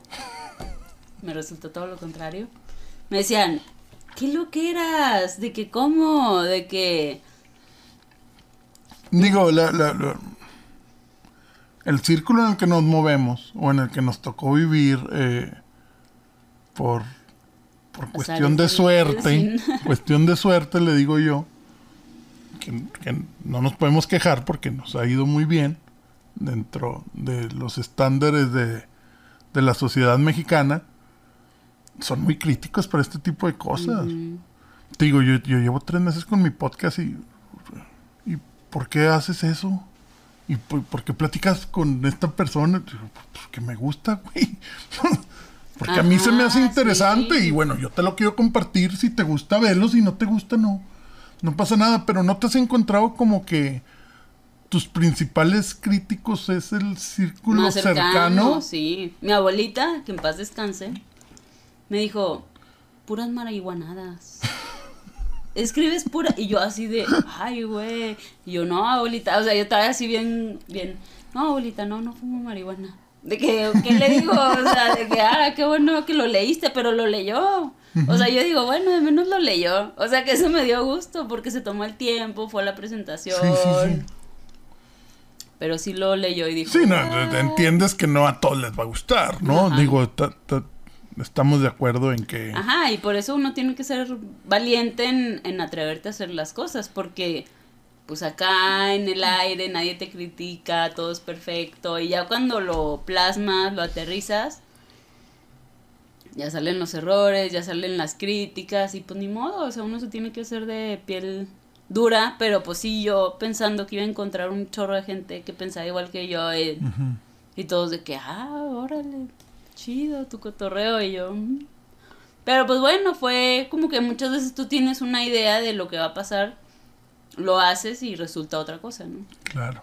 (laughs) Me resultó todo lo contrario. Me decían, ¿qué lo que eras? ¿De que cómo? ¿De que...? Digo, la- la- la- el círculo en el que nos movemos o en el que nos tocó vivir eh, por, por cuestión de suerte, (laughs) cuestión de suerte le digo yo, que, que no nos podemos quejar porque nos ha ido muy bien dentro de los estándares de, de la sociedad mexicana, son muy críticos para este tipo de cosas. Te digo, yo, yo llevo tres meses con mi podcast y ¿Y por qué haces eso? ¿Y por, por qué platicas con esta persona? Digo, Porque me gusta, güey. (laughs) Porque a mí se me hace interesante sí. y bueno, yo te lo quiero compartir. Si te gusta, verlo. Si no te gusta, no. No pasa nada. Pero no te has encontrado como que tus principales críticos es el círculo más cercano, cercano. sí. Mi abuelita, que en paz descanse, me dijo, puras marihuanadas. Escribes pura. Y yo así de, ay, güey. Y yo, no, abuelita. O sea, yo estaba así bien, bien. No, abuelita, no, no fumo marihuana. De que, ¿qué le digo? O sea, de que, ah, qué bueno que lo leíste, pero lo leyó. O sea, yo digo, bueno, de menos lo leyó. O sea, que eso me dio gusto porque se tomó el tiempo, fue a la presentación. Sí, sí, sí. Pero sí lo leyó y dijo. Sí, no, "Ah". entiendes que no a todos les va a gustar, ¿no? Ajá. Digo, ta- ta- estamos de acuerdo en que... Ajá, y por eso uno tiene que ser valiente en, en atreverte a hacer las cosas, porque pues acá en el aire nadie te critica, todo es perfecto, y ya cuando lo plasmas, lo aterrizas, ya salen los errores, ya salen las críticas, y pues ni modo, o sea, uno se tiene que hacer de piel dura, pero pues sí, yo pensando que iba a encontrar un chorro de gente que pensaba igual que yo, y, Ujú. y todos de que, ah, órale, chido tu cotorreo, y yo... "Mm". Pero pues bueno, fue como que muchas veces tú tienes una idea de lo que va a pasar, lo haces y resulta otra cosa, ¿no? Claro.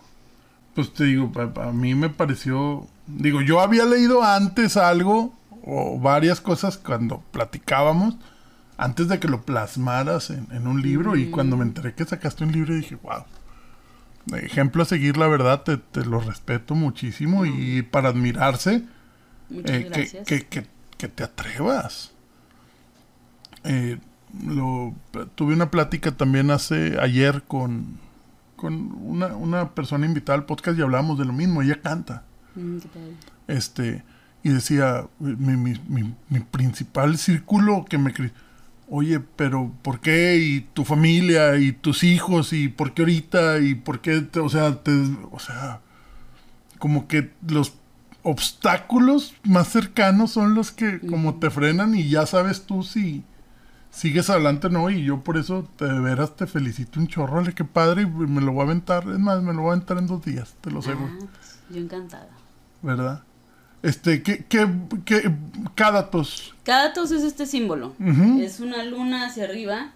Pues te digo, a, a mí me pareció... Digo, yo había leído antes algo o varias cosas cuando platicábamos, antes de que lo plasmaras en, en un libro y cuando me enteré que sacaste un libro dije, wow. Ejemplo a seguir, la verdad, te, te lo respeto muchísimo y para admirarse, Muchas eh, que, gracias. que, que, que te atrevas. Eh, lo, tuve una plática también hace ayer con, con una, una persona invitada al podcast y hablamos de lo mismo. Ella canta. Mm. Este, y decía, mi, mi, mi, mi principal círculo que me... Oye, pero ¿por qué? Y tu familia, y tus hijos, y por qué ahorita, y por qué, te- o sea, te, o sea, como que los obstáculos más cercanos son los que como te frenan y ya sabes tú si sigues adelante o no. Y yo por eso te, de veras te felicito un chorro, ale, qué padre, y me lo voy a aventar, es más, me lo voy a aventar en dos días, te lo aseguro. Ah, pues, yo encantada. ¿verdad? Este, ¿qué, qué, qué, cada tos? Cada tos es este símbolo. Es una luna hacia arriba.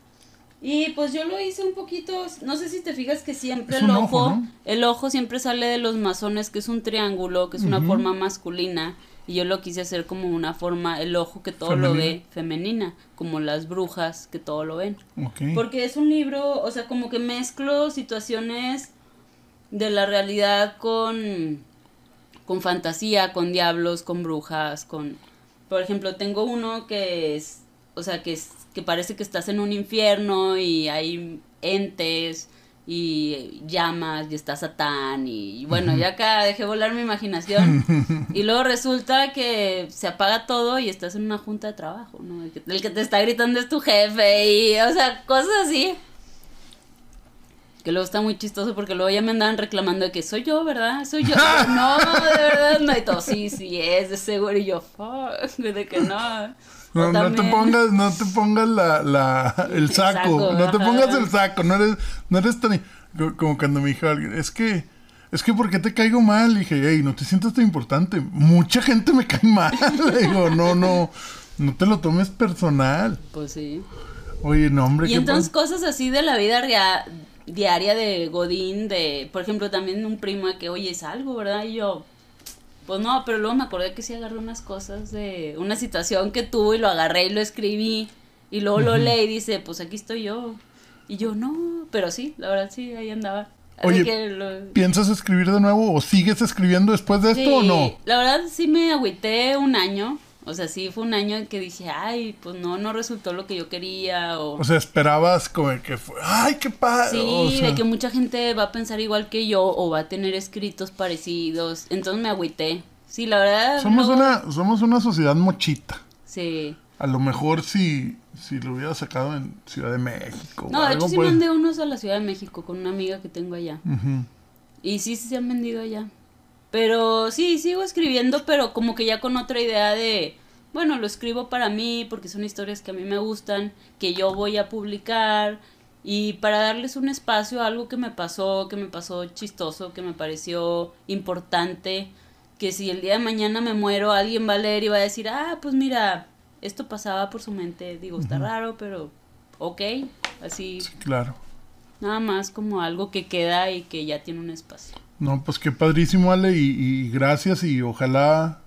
Y pues yo lo hice un poquito, no sé si te fijas que siempre el ojo, ojo, ¿no? el ojo siempre sale de los masones, que es un triángulo, que es una forma masculina. Y yo lo quise hacer como una forma, el ojo que todo lo ve, femenina, como las brujas que todo lo ven. Porque es un libro, o sea, como que mezclo situaciones de la realidad con, con fantasía, con diablos, con brujas, con... Por ejemplo, tengo uno que es, o sea, que, es, que parece que estás en un infierno y hay entes y llamas y está Satán y bueno, ya acá dejé volar mi imaginación (laughs) y luego resulta que se apaga todo y estás en una junta de trabajo, ¿no? El que, el que te está gritando es tu jefe y, o sea, cosas así. Que luego está muy chistoso porque luego ya me andaban reclamando de que soy yo, ¿verdad? Soy yo, (laughs) no, de verdad no. Y todo, sí, sí es, de seguro. Y yo, fuck, de que no. No, no te pongas, no te pongas la, la, el El saco, no te pongas el saco, no eres, no eres tan, co- como cuando me dijo alguien, es que, es que ¿por qué te caigo mal? Y dije, hey, no te sientas tan importante, mucha gente me cae mal, (laughs) le digo, no, no, no te lo tomes personal, Pues sí. oye, no, hombre, Y entonces cosas así de la vida diaria de Godín, de, por ejemplo, también un primo de que, oye, es algo, ¿verdad? Y yo, pues no, pero luego me acordé que sí agarré unas cosas de una situación que tuve y lo agarré y lo escribí. Y luego lo leí y dice, pues aquí estoy yo. Y yo, no, pero sí, la verdad sí, ahí andaba. Así Oye, que lo- ¿piensas escribir de nuevo o sigues escribiendo después de esto o no? La verdad sí me agüité un año. O sea, sí fue un año en que dije, ay, pues no, no resultó lo que yo quería. O, O sea, esperabas como que fue, ay, qué padre, sí, o sea, de que mucha gente va a pensar igual que yo o va a tener escritos parecidos. Entonces me agüité. Sí, la verdad. somos luego- una, somos una sociedad mochita. Sí. A lo mejor si, si lo hubiera sacado en Ciudad de México. No, o de hecho sí pues. mandé unos a la Ciudad de México con una amiga que tengo allá. Y sí, sí se han vendido allá. Pero sí, sigo escribiendo, pero como que ya con otra idea de, bueno, lo escribo para mí porque son historias que a mí me gustan, que yo voy a publicar y para darles un espacio a algo que me pasó, que me pasó chistoso, que me pareció importante, que si el día de mañana me muero, alguien va a leer y va a decir, ah, pues mira, esto pasaba por su mente, digo, está raro, pero ok, así, Claro. nada más como algo que queda y que ya tiene un espacio. No, pues qué padrísimo, Ale, y, y gracias y ojalá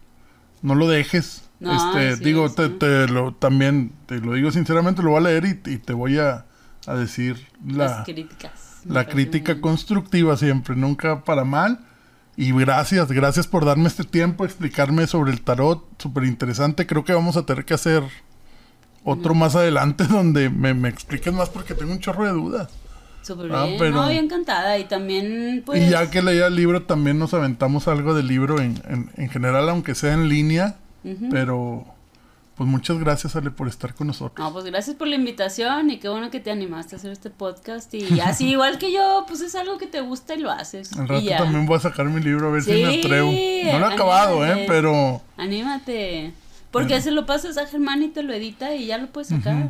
no lo dejes. No, este, sí, digo, sí. te, te lo también, te lo digo sinceramente, lo voy a leer y, y te voy a, a decir la, las críticas. la crítica constructiva siempre, nunca para mal. Y gracias, gracias por darme este tiempo, explicarme sobre el tarot, súper interesante. Creo que vamos a tener que hacer otro más adelante (laughs) donde me, me expliques más porque tengo un chorro de dudas. Súper Ah, bien. pero- No, bien encantada. Y también, pues. Y ya que leía el libro, también nos aventamos algo del libro en, en, en general, aunque sea en línea. Pero, pues muchas gracias, Ale, por estar con nosotros. No, pues gracias por la invitación y qué bueno que te animaste a hacer este podcast. Y así, igual que yo, pues es algo que te gusta y lo haces. Al rato ya. también voy a sacar mi libro a ver si me atrevo. No lo he acabado, ¿eh? Pero Anímate. Porque se lo pasas a Germán y te lo edita y ya lo puedes sacar.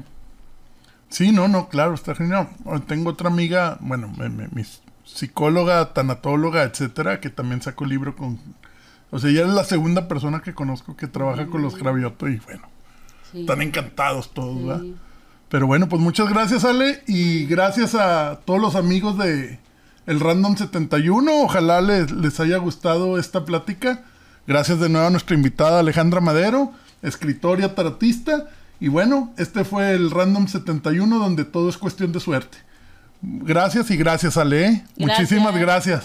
Sí, no, no, claro, está genial. Tengo otra amiga, bueno, mi psicóloga, tanatóloga, etcétera, que también sacó libro con... O sea, ella es la segunda persona que conozco que trabaja con los Gravioto y bueno, Sí. están encantados todos, ¿verdad? Sí. Pero bueno, pues muchas gracias, Ale, y gracias a todos los amigos de el Random 71. Ojalá les, les haya gustado esta plática. Gracias de nuevo a nuestra invitada Alejandra Madero, escritora, tarotista. Y bueno, este fue el Random 71, donde todo es cuestión de suerte. Gracias y gracias, Ale. ¿eh? Gracias. Muchísimas gracias.